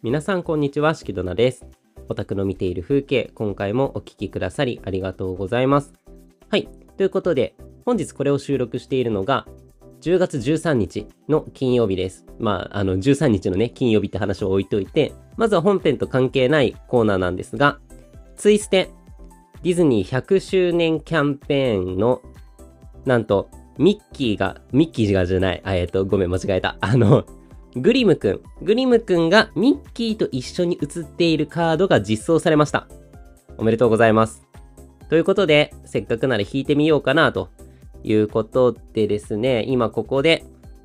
皆さんこんにちは、しきどなです。オタクの見ている風景、今回もお聴きくださりありがとうございます。はい、ということで、本日これを収録しているのが、10月13日の金曜日です。まあ、あの、13日のね、金曜日って話を置いといて、まずは本編と関係ないコーナーなんですが、ツイステ、ディズニー100周年キャンペーンの、なんと、ミッキーが、ミッキーがじゃない、えっ、ー、と、ごめん、間違えた。あの、グリムくん。グリムくんがミッキーと一緒に写っているカードが実装されました。おめでとうございます。ということで、せっかくなら引いてみようかなということでですね、今ここで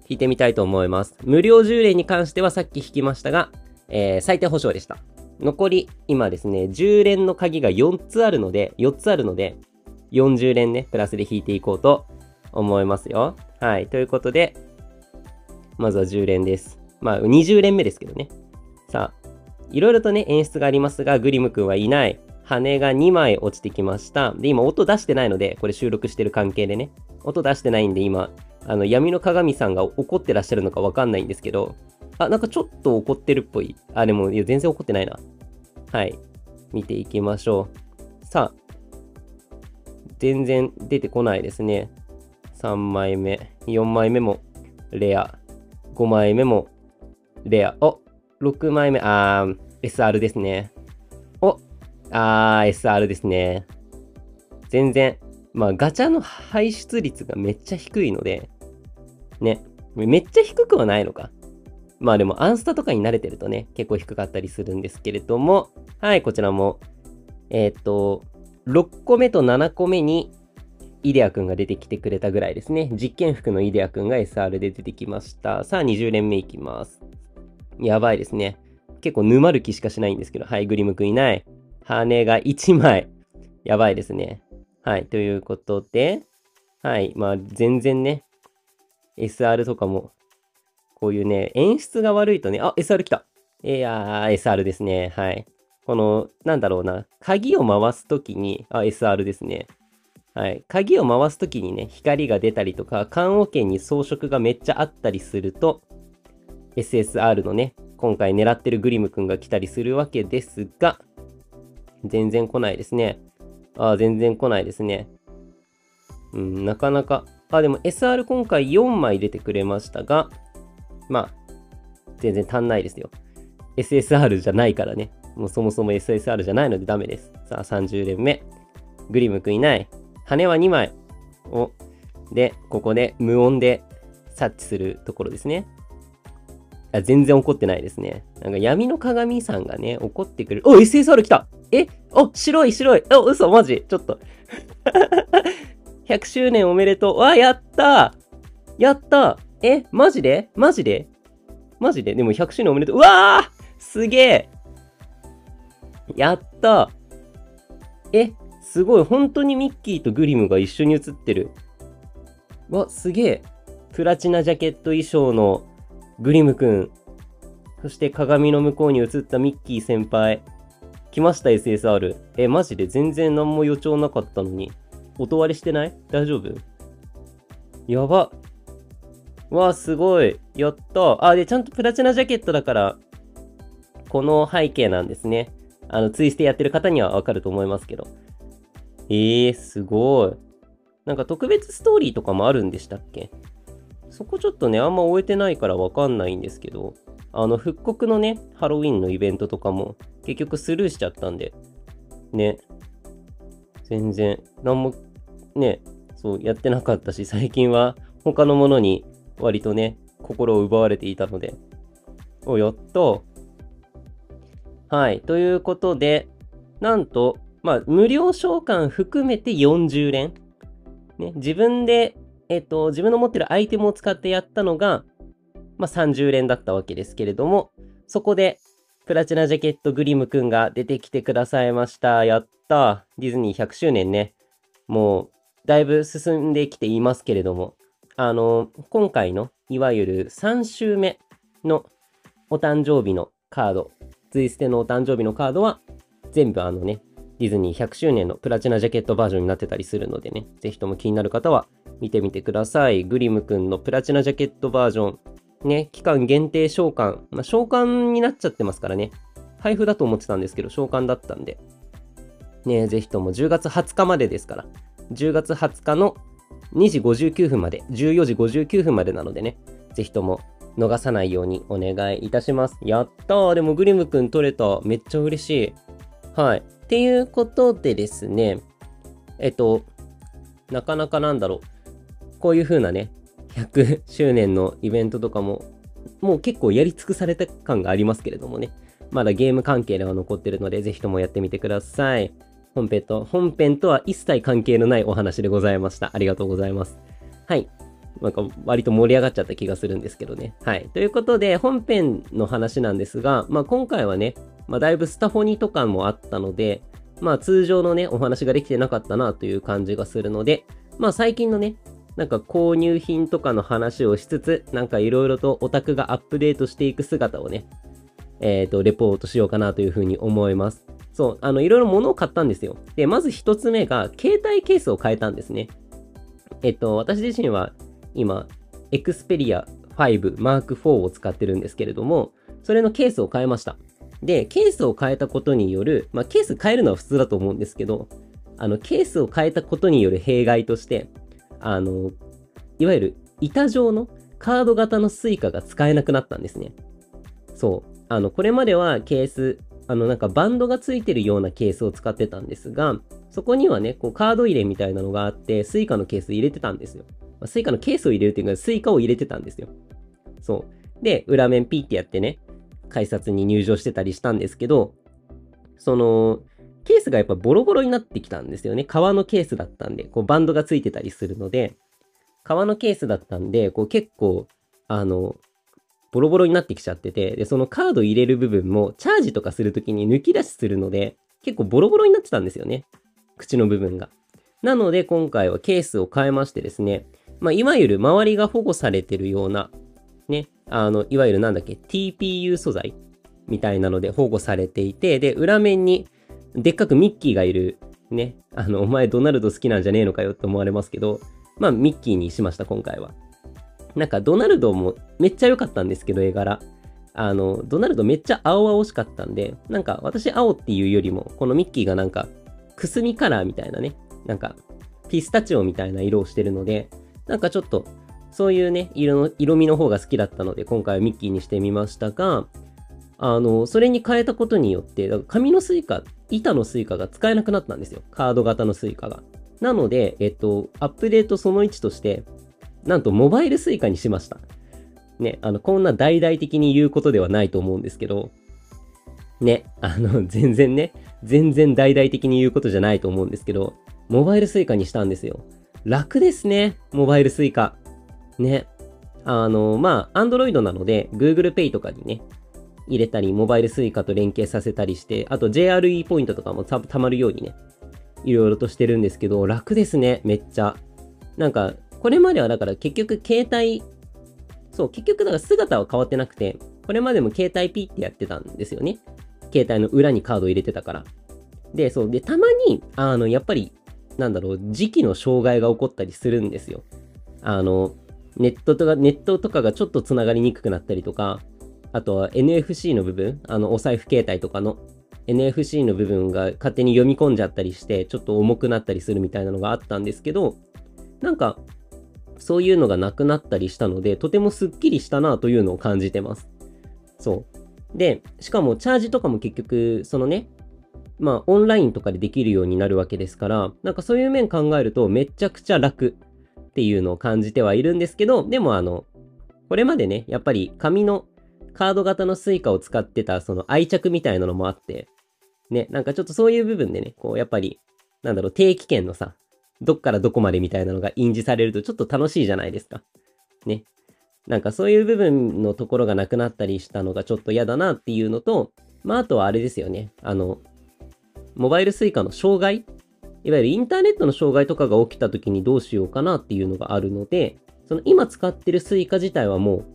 引いてみたいと思います。無料10連に関してはさっき引きましたが、えー、最低保証でした。残り、今ですね、10連の鍵が4つあるので、4つあるので、40連ね、プラスで引いていこうと思いますよ。はい。ということで、まずは10連です。まあ、20連目ですけどね。さあ、いろいろとね、演出がありますが、グリム君はいない。羽が2枚落ちてきました。で、今音出してないので、これ収録してる関係でね。音出してないんで、今、あの、闇の鏡さんが怒ってらっしゃるのかわかんないんですけど、あ、なんかちょっと怒ってるっぽい。あ、でも、いや、全然怒ってないな。はい。見ていきましょう。さあ、全然出てこないですね。3枚目、4枚目もレア、5枚目もレア。お、6枚目、あー、SR ですね。お、あー、SR ですね。全然、まあガチャの排出率がめっちゃ低いので、ね、めっちゃ低くはないのか。まあでもアンスタとかに慣れてるとね、結構低かったりするんですけれども、はい、こちらも、えー、っと、6個目と7個目にイデア君が出てきてくれたぐらいですね。実験服のイデア君が SR で出てきました。さあ、20連目いきます。やばいですね。結構沼る気しかしないんですけど、はい、グリム君いない。羽が1枚。やばいですね。はい、ということで、はい、まあ全然ね、SR とかも、こういうね、演出が悪いとね、あ、SR 来た。いやー、SR ですね。はい。この、なんだろうな、鍵を回すときに、あ、SR ですね。はい。鍵を回すときにね、光が出たりとか、棺桶に装飾がめっちゃあったりすると、SSR のね、今回狙ってるグリムくんが来たりするわけですが、全然来ないですね。ああ、全然来ないですね。うん、なかなか。あ、でも SR 今回4枚出てくれましたが、まあ、全然足んないですよ。SSR じゃないからね。もうそもそも SSR じゃないのでダメです。さあ、30連目。グリムくんいない。羽は2枚。お。で、ここで無音で察知するところですね。あ全然怒ってないですね。なんか闇の鏡さんがね、怒ってくる。お !SSR 来たえお白い白いお嘘マジちょっと。100周年おめでとう。わ、やったやったえマジで？マジで？マジで？でも100周年おめでとう。うわーすげえやったえすごい。本当にミッキーとグリムが一緒に写ってる。わ、すげえ。プラチナジャケット衣装のグリムくん。そして鏡の向こうに映ったミッキー先輩。来ました SSR。え、マジで？全然何も予兆なかったのに。音割れしてない？大丈夫？やば。わ、すごい。やった。あ、で、ちゃんとプラチナジャケットだから、この背景なんですね。あの、ツイステやってる方にはわかると思いますけど。えー、すごい。なんか特別ストーリーとかもあるんでしたっけ？そこちょっとね、あんま終えてないからわかんないんですけど、あの、復刻のね、ハロウィンのイベントとかも結局スルーしちゃったんで、ね、全然、なんも、ね、そう、やってなかったし、最近は他のものに割とね、心を奪われていたので、お、やった。はい、ということで、なんと、まあ、無料召喚含めて40連。ね、自分でえっ、と、自分の持ってるアイテムを使ってやったのが、まあ、30連だったわけですけれども、そこで、プラチナジャケットグリムくんが出てきてくださいました。やった。ディズニー100周年ね。もう、だいぶ進んできていますけれども、あの、今回の、いわゆる3週目のお誕生日のカード、ツイステのお誕生日のカードは、全部あのね、ディズニー100周年のプラチナジャケットバージョンになってたりするのでね、ぜひとも気になる方は見てみてください。グリムくんのプラチナジャケットバージョン。ね、期間限定召喚。まあ、召喚になっちゃってますからね。配布だと思ってたんですけど、召喚だったんで。ね、ぜひとも10月20日までですから。10月20日の2時59分まで、14時59分までなのでね、ぜひとも逃さないようにお願いいたします。やったーでもグリムくん取れた。めっちゃ嬉しい。はい。っていうことでですね、えっと、なかなかなんだろう。こういう風なね、100周年のイベントとかも、もう結構やり尽くされた感がありますけれどもね。まだゲーム関係では残ってるので、ぜひともやってみてください。本編と、本編とは一切関係のないお話でございました。ありがとうございます。はい。なんか割と盛り上がっちゃった気がするんですけどね。はい。ということで、本編の話なんですが、まあ今回はね、まあだいぶスタフォニとかもあったので、まあ通常のね、お話ができてなかったなという感じがするので、まあ最近のね、なんか購入品とかの話をしつつ、なんかいろいろとオタクがアップデートしていく姿をね、えっ、ー、と、レポートしようかなというふうに思います。そう、あの、いろいろ物を買ったんですよ。で、まず一つ目が、携帯ケースを変えたんですね。えっと、私自身は今、エクスペリア5 Mark IV を使ってるんですけれども、それのケースを変えました。で、ケースを変えたことによる、まあ、ケース変えるのは普通だと思うんですけど、あの、ケースを変えたことによる弊害として、あの、いわゆる板状のカード型のスイカが使えなくなったんですね。そう。あの、これまではケース、あの、なんかバンドがついてるようなケースを使ってたんですが、そこにはね、こうカード入れみたいなのがあって、スイカのケース入れてたんですよ。まあ、スイカのケースを入れるっていうか、スイカを入れてたんですよ。そう。で、裏面ピーってやってね、改札に入場してたりしたんですけど、その、ケースがやっぱボロボロになってきたんですよね。革のケースだったんで、こうバンドがついてたりするので、革のケースだったんで、こう結構、あの、ボロボロになってきちゃってて、で、そのカード入れる部分もチャージとかするときに抜き出しするので、結構ボロボロになってたんですよね。口の部分が。なので今回はケースを変えましてですね、まあ、いわゆる周りが保護されてるような、ね、あの、いわゆるなんだっけ、TPU 素材みたいなので保護されていて、で、裏面にでっかくミッキーがいる、ね、あの、お前ドナルド好きなんじゃねえのかよって思われますけど、まあ、ミッキーにしました、今回は。なんか、ドナルドもめっちゃ良かったんですけど、絵柄。あの、ドナルドめっちゃ青々しかったんで、なんか、私青っていうよりも、このミッキーがなんか、くすみカラーみたいなね、なんか、ピスタチオみたいな色をしてるので、なんかちょっと、そういうね、色の、色味の方が好きだったので、今回はミッキーにしてみましたが、あの、それに変えたことによって、紙のスイカ、板のスイカが使えなくなったんですよ。カード型のスイカが。なので、えっと、アップデートその1として、なんとモバイルスイカにしました。ね、あの、こんな大々的に言うことではないと思うんですけど、ね、あの、全然ね、全然大々的に言うことじゃないと思うんですけど、モバイルスイカにしたんですよ。楽ですね、モバイルスイカ。ね。あの、まあ、Android なので、Google Pay とかにね、入れたり、モバイルスイカと連携させたりして、あと JRE ポイントとかもたまるようにね、いろいろとしてるんですけど、楽ですね、めっちゃ。なんか、これまではだから結局携帯、そう、結局だから姿は変わってなくて、これまでも携帯ピってやってたんですよね。携帯の裏にカード入れてたから。で、そう。で、たまに、あの、やっぱりなんだろう、時期の障害が起こったりするんですよ。あの、ネットとか、ネットとかがちょっとつながりにくくなったりとか、あとは NFC の部分、あの、お財布携帯とかの NFC の部分が勝手に読み込んじゃったりして、ちょっと重くなったりするみたいなのがあったんですけど、なんか、そういうのがなくなったりしたので、とてもスッキリしたなというのを感じてます。そう。で、しかもチャージとかも結局、そのね、まあ、オンラインとかでできるようになるわけですから、なんかそういう面考えるとめちゃくちゃ楽っていうのを感じてはいるんですけど、でもあの、これまでね、やっぱり紙のカード型のスイカを使ってたその愛着みたいなのもあって、ね、なんかちょっとそういう部分でね、こうやっぱり、なんだろう、定期券のさ、どっからどこまでみたいなのが印字されるとちょっと楽しいじゃないですか。ね。なんかそういう部分のところがなくなったりしたのがちょっと嫌だなっていうのと、まああとはあれですよね。あの、モバイル suica の障害、いわゆるインターネットの障害とかが起きた時にどうしようかなっていうのがあるので、その今使ってる suica 自体はもう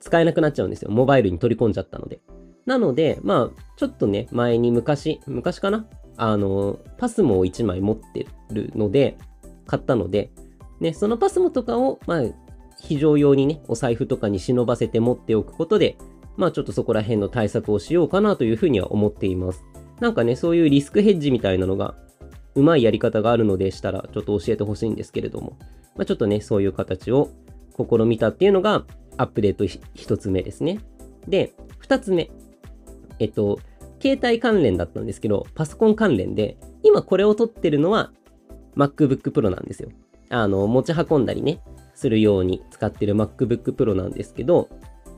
使えなくなっちゃうんですよ。モバイルに取り込んじゃったので。なので、まあ、ちょっとね、前に昔、昔かな？あの、パスモを1枚持ってるので、買ったので、ね、そのパスモとかを、まあ、非常用にね、お財布とかに忍ばせて持っておくことで、まあちょっとそこら辺の対策をしようかなというふうには思っています。なんかね、そういうリスクヘッジみたいなのが、うまいやり方があるのでしたら、ちょっと教えてほしいんですけれども、まあちょっとね、そういう形を試みたっていうのが、アップデート1つ目ですね。で、2つ目。えっと、携帯関連だったんですけど、パソコン関連で、今これを撮ってるのは MacBook Pro なんですよ。あの、持ち運んだりね、するように使ってる MacBook Pro なんですけど、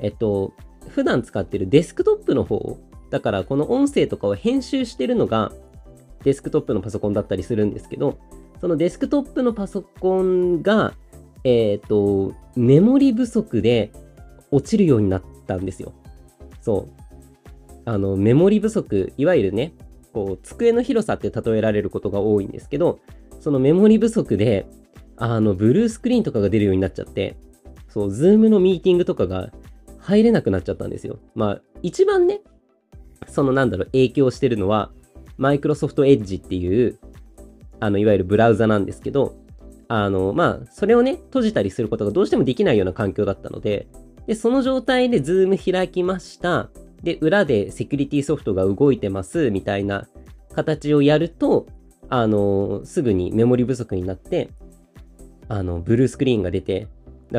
えっと、普段使ってるデスクトップの方を、だからこの音声とかを編集してるのがデスクトップのパソコンだったりするんですけど、そのデスクトップのパソコンが、えっ、と、メモリ不足で落ちるようになったんですよ。そう。あの、メモリ不足、いわゆるね、こう、机の広さって例えられることが多いんですけど、そのメモリ不足で、あの、ブルースクリーンとかが出るようになっちゃって、そう、ズームのミーティングとかが入れなくなっちゃったんですよ。まあ、一番ね、そのなんだろう、影響してるのは、マイクロソフトエッジっていう、あの、いわゆるブラウザなんですけど、あの、まあ、それをね、閉じたりすることがどうしてもできないような環境だったので、で、その状態でズーム開きました。で、裏でセキュリティソフトが動いてます、みたいな形をやると、あの、すぐにメモリ不足になって、あの、ブルースクリーンが出て、だか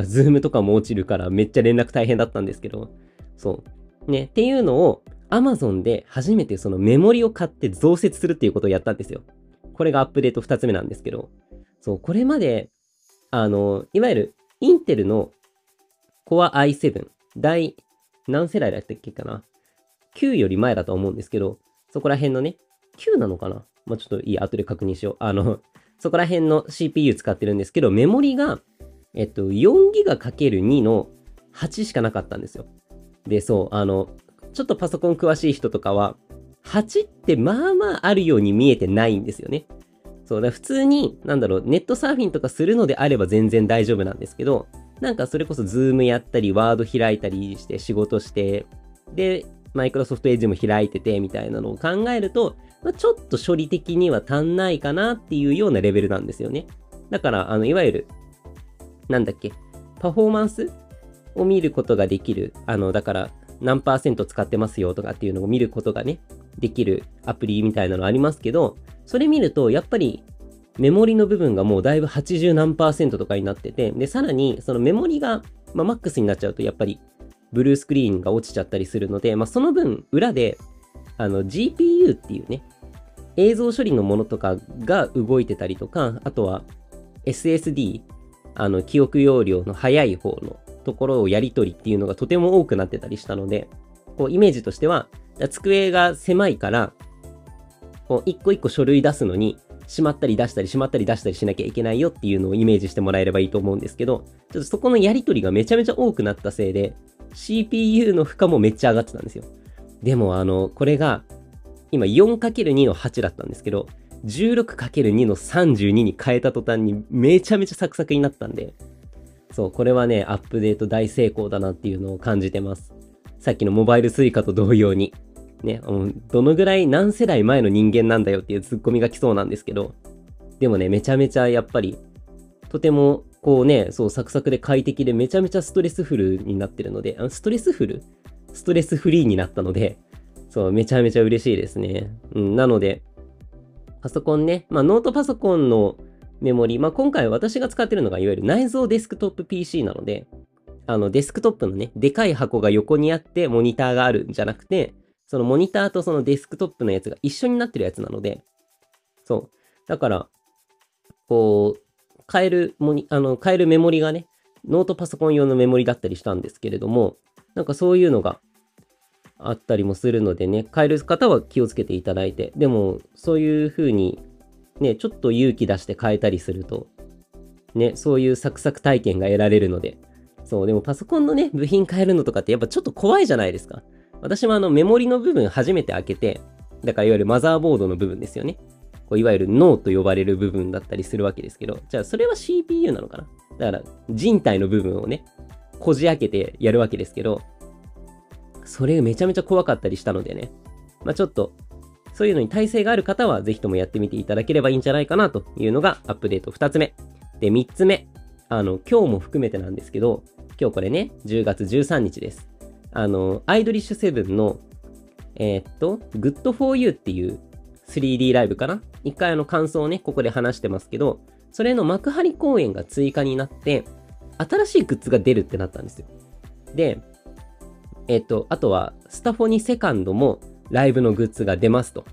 らズームとかも落ちるからめっちゃ連絡大変だったんですけど、そう。ね、っていうのを Amazon で初めてそのメモリを買って増設するっていうことをやったんですよ。これがアップデート2つ目なんですけど、そう、これまで、あの、いわゆるインテルの Core i7 第何世代だったっけかな ?9 より前だと思うんですけど、そこら辺のね、9なのかなまあ、ちょっといい、後で確認しよう。あの、そこら辺の CPU 使ってるんですけど、メモリが、えっと、4ギガ ×2 の8しかなかったんですよ。で、そう、あの、ちょっとパソコン詳しい人とかは、8ってまあまああるように見えてないんですよね。そうだ、普通に、なんだろう、ネットサーフィンとかするのであれば全然大丈夫なんですけど、なんかそれこそ Zoom やったり、 Word 開いたりして仕事して、で、 Microsoft Edge も開いててみたいなのを考えると、まあ、ちょっと処理的には足んないかなっていうようなレベルなんですよね。だから、あの、いわゆる、なんだっけ、パフォーマンスを見ることができる、あの、だから、何パーセント使ってますよとかっていうのを見ることがね、できるアプリみたいなのありますけど、それ見ると、やっぱりメモリの部分がもうだいぶ80何パーセントとかになってて、で、さらにそのメモリが、まあ、マックスになっちゃうと、やっぱりブルースクリーンが落ちちゃったりするので、まあ、その分、裏で、あの、GPU っていうね、映像処理のものとかが動いてたりとか、あとは SSD、あの、記憶容量の速い方のところをやり取りっていうのがとても多くなってたりしたので、こう、イメージとしては、机が狭いから、こう、一個一個書類出すのに、しまったり出したりしまったり出したりしなきゃいけないよっていうのをイメージしてもらえればいいと思うんですけど、ちょっとそこのやり取りがめちゃめちゃ多くなったせいで、CPU の負荷もめっちゃ上がってたんですよ。でもあの、これが、今 4×2 の8だったんですけど、16×2 の32に変えた途端にめちゃめちゃサクサクになったんで、そう、これはね、アップデート大成功だなっていうのを感じてます。さっきのモバイル Suica と同様に。ね、どのぐらい何世代前の人間なんだよっていうツッコミが来そうなんですけど、でもね、めちゃめちゃやっぱり、とてもこうね、そうサクサクで快適でめちゃめちゃストレスフルになってるので、ストレスフル？ストレスフリーになったので、そう、めちゃめちゃ嬉しいですね。うん、なので、パソコンね、まあノートパソコンのメモリ、まあ今回私が使ってるのがいわゆる内蔵デスクトップ PC なので、あのデスクトップのね、でかい箱が横にあってモニターがあるんじゃなくて、そのモニターとそのデスクトップのやつが一緒になってるやつなので、そう。だから、こう、変えるモニ、あの、変えるメモリがね、ノートパソコン用のメモリだったりしたんですけれども、なんかそういうのがあったりもするのでね、変える方は気をつけていただいて、でも、そういう風に、ね、ちょっと勇気出して変えたりすると、ね、そういうサクサク体験が得られるので、そう、でもパソコンのね、部品変えるのとかってやっぱちょっと怖いじゃないですか。私もあのメモリの部分初めて開けて、だからいわゆるマザーボードの部分ですよね。こういわゆる脳と呼ばれる部分だったりするわけですけど、じゃあそれは CPU なのかな？だから人体の部分をね、こじ開けてやるわけですけど、それめちゃめちゃ怖かったりしたのでね、まあちょっと、そういうのに耐性がある方はぜひともやってみていただければいいんじゃないかなというのがアップデート2つ目。で、3つ目。あの、今日も含めてなんですけど、今日これね、10月13日です。あの、アイドリッシュセブンの、えー、っと、Good for You っていう 3D ライブかな？一回あの感想をね、ここで話してますけど、それの幕張公演が追加になって、新しいグッズが出るってなったんですよ。で、えっ、と、あとは、スタフォニセカンドもライブのグッズが出ますと。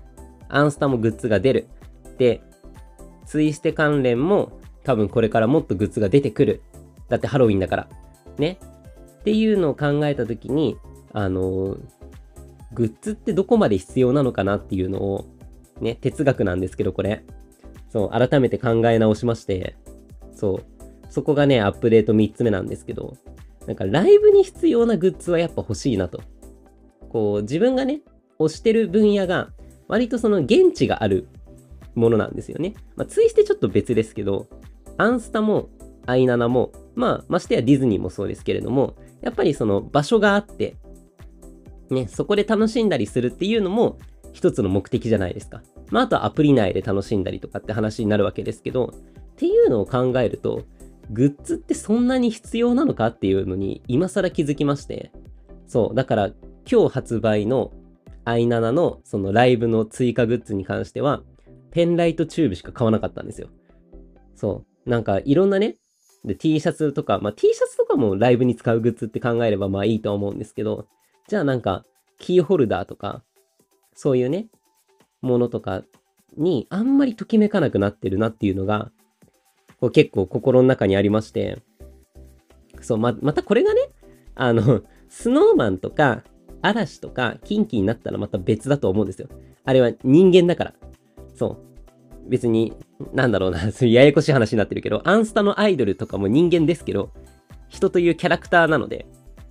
アンスタもグッズが出る。で、ツイステ関連も多分これからもっとグッズが出てくる。だってハロウィンだから。ね。っていうのを考えたときに、あの、グッズってどこまで必要なのかなっていうのを、ね、哲学なんですけど、これ。そう、改めて考え直しまして、そう、そこがね、アップデート3つ目なんですけど、なんかライブに必要なグッズはやっぱ欲しいなと。こう、自分がね、推してる分野が、割とその現地があるものなんですよね。まあ、ツイステちょっと別ですけど、アンスタも、アイナナも、まあ、ましてやディズニーもそうですけれども、やっぱりその場所があって、ね、そこで楽しんだりするっていうのも一つの目的じゃないですか。まあ、あとはアプリ内で楽しんだりとかって話になるわけですけど、っていうのを考えると、グッズってそんなに必要なのかっていうのに今更気づきまして。そう、だから今日発売の i7 のそのライブの追加グッズに関しては、ペンライトチューブしか買わなかったんですよ。そう。なんかいろんなね、で T シャツとか、まあ T シャツとかもライブに使うグッズって考えればまあいいと思うんですけど、じゃあなんかキーホルダーとか、そういうね、ものとかにあんまりときめかなくなってるなっていうのが、こう結構心の中にありまして、そう、ま、またこれがね、あの、スノーマンとか、嵐とか、キンキになったらまた別だと思うんですよ。あれは人間だから。そう。別に、なんだろうな、そういうややこしい話になってるけど、アンスタのアイドルとかも人間ですけど、人というキャラクターなので、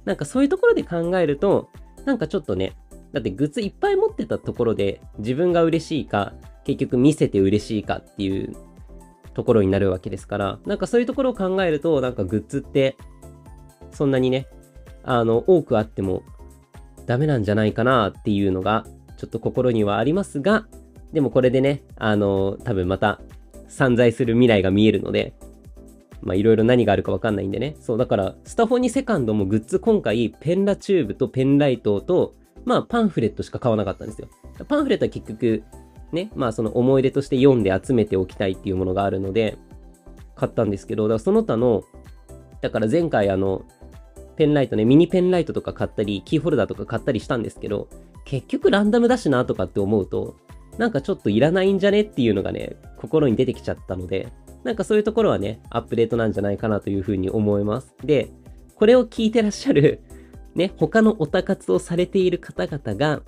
なんかそういうところで考えると、なんかちょっとね、だってグッズいっぱい持ってたところで自分が嬉しいか、結局見せて嬉しいかっていうところになるわけですから、なんかそういうところを考えると、なんかグッズって、そんなにね、あの、多くあってもダメなんじゃないかなっていうのが、ちょっと心にはありますが、でもこれでね、あの、多分また散在する未来が見えるので、まあいろいろ何があるかわかんないんでね。そう、だから、スタフォニセカンドもグッズ今回、ペンラチューブとペンライトと、まあパンフレットしか買わなかったんですよ。パンフレットは結局、ね、まあその思い出として読んで集めておきたいっていうものがあるので、買ったんですけど、だからその他の、だから前回あの、ペンライトね、ミニペンライトとか買ったり、キーホルダーとか買ったりしたんですけど、結局ランダムだしなとかって思うと、なんかちょっといらないんじゃねっていうのがね、心に出てきちゃったので、なんかそういうところはね、アップデートなんじゃないかなというふうに思います。で、これを聞いてらっしゃる、ね、他のオタ活をされている方々が、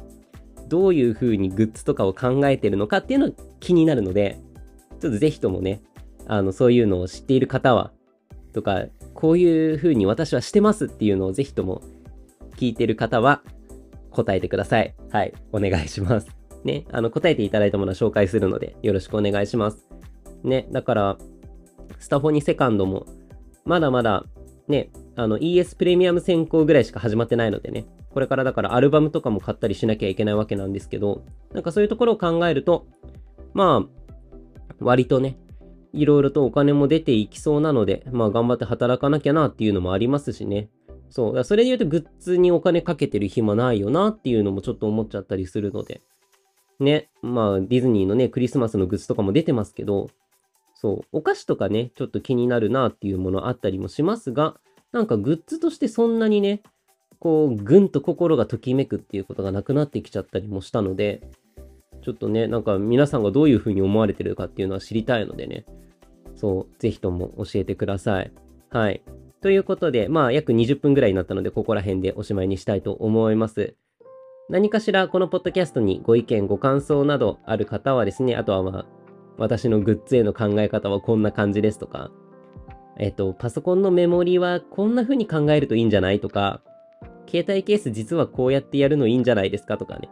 どういう風にグッズとかを考えてるのかっていうのが気になるので、ちょっとぜひともね、あの、そういうのを知っている方は、とか、こういう風に私はしてますっていうのをぜひとも聞いてる方は答えてください。はい、お願いします。ね、あの、答えていただいたものは紹介するので、よろしくお願いします。ね、だから、スタフォニセカンドも、まだまだ、ね、あの ES プレミアム先行ぐらいしか始まってないのでね、これからだからアルバムとかも買ったりしなきゃいけないわけなんですけど、なんかそういうところを考えると、まあ、割とね、いろいろとお金も出ていきそうなので、まあ頑張って働かなきゃなっていうのもありますしね。そう。それで言うとグッズにお金かけてる暇ないよなっていうのもちょっと思っちゃったりするので。ね。まあディズニーのね、クリスマスのグッズとかも出てますけど、そう。お菓子とかね、ちょっと気になるなっていうものあったりもしますが、なんかグッズとしてそんなにね、こう、ぐんと心がときめくっていうことがなくなってきちゃったりもしたので、ちょっとね、なんか皆さんがどういうふうに思われてるかっていうのは知りたいのでね、そう、ぜひとも教えてください。はい。ということで、まあ、約20分ぐらいになったので、ここら辺でおしまいにしたいと思います。何かしらこのポッドキャストにご意見、ご感想などある方はですね、あとはまあ、私のグッズへの考え方はこんな感じですとか、えっと、パソコンのメモリはこんな風に考えるといいんじゃないとか、携帯ケース実はこうやってやるのいいんじゃないですかとかね。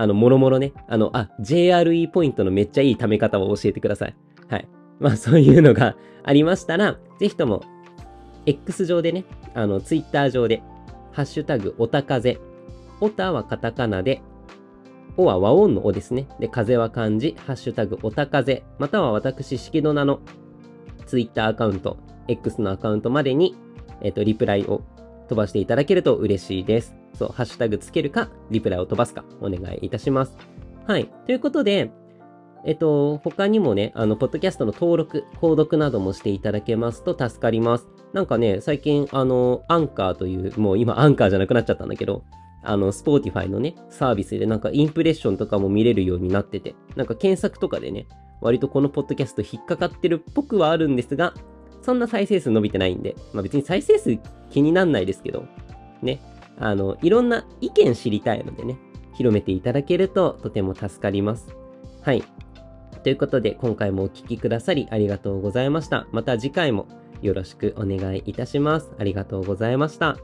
あの、もろもろね。あの、あ、JRE ポイントのめっちゃいい貯め方を教えてください。はい。まあ、そういうのがありましたら、ぜひとも、X 上でね、あの、Twitter 上で、ハッシュタグ、おたかぜ。おたはカタカナで、おは和音のおですね。で、風は漢字、ハッシュタグ、おたかぜ。または私、式の名の Twitter アカウント、X のアカウントまでに、えっ、と、リプライを飛ばしていただけると嬉しいです。そう、ハッシュタグつけるか、リプライを飛ばすか、お願いいたします。はい。ということで、えっと、他にもね、あの、ポッドキャストの登録、購読などもしていただけますと助かります。なんかね、最近、あの、アンカーという、もう今アンカーじゃなくなっちゃったんだけど、あの、 Spotify のね、サービスでなんかインプレッションとかも見れるようになってて、なんか検索とかでね、割とこのポッドキャスト引っかかってるっぽくはあるんですが、そんな再生数伸びてないんで、まあ別に再生数気になんないですけど、ね、あの、いろんな意見知りたいのでね、広めていただけるととても助かります。はい。ということで、今回もお聴きくださりありがとうございました。また次回もよろしくお願いいたします。ありがとうございました。